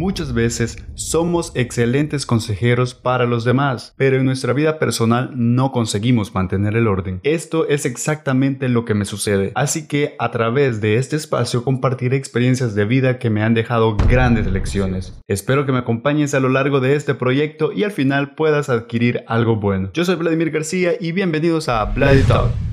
Muchas veces somos excelentes consejeros para los demás, pero en nuestra vida personal no conseguimos mantener el orden. Esto es exactamente lo que me sucede, así que a través de este espacio compartiré experiencias de vida que me han dejado grandes lecciones. Espero que me acompañes a lo largo de este proyecto y al final puedas adquirir algo bueno. Yo soy Vladimir García y bienvenidos a Bloody Talk.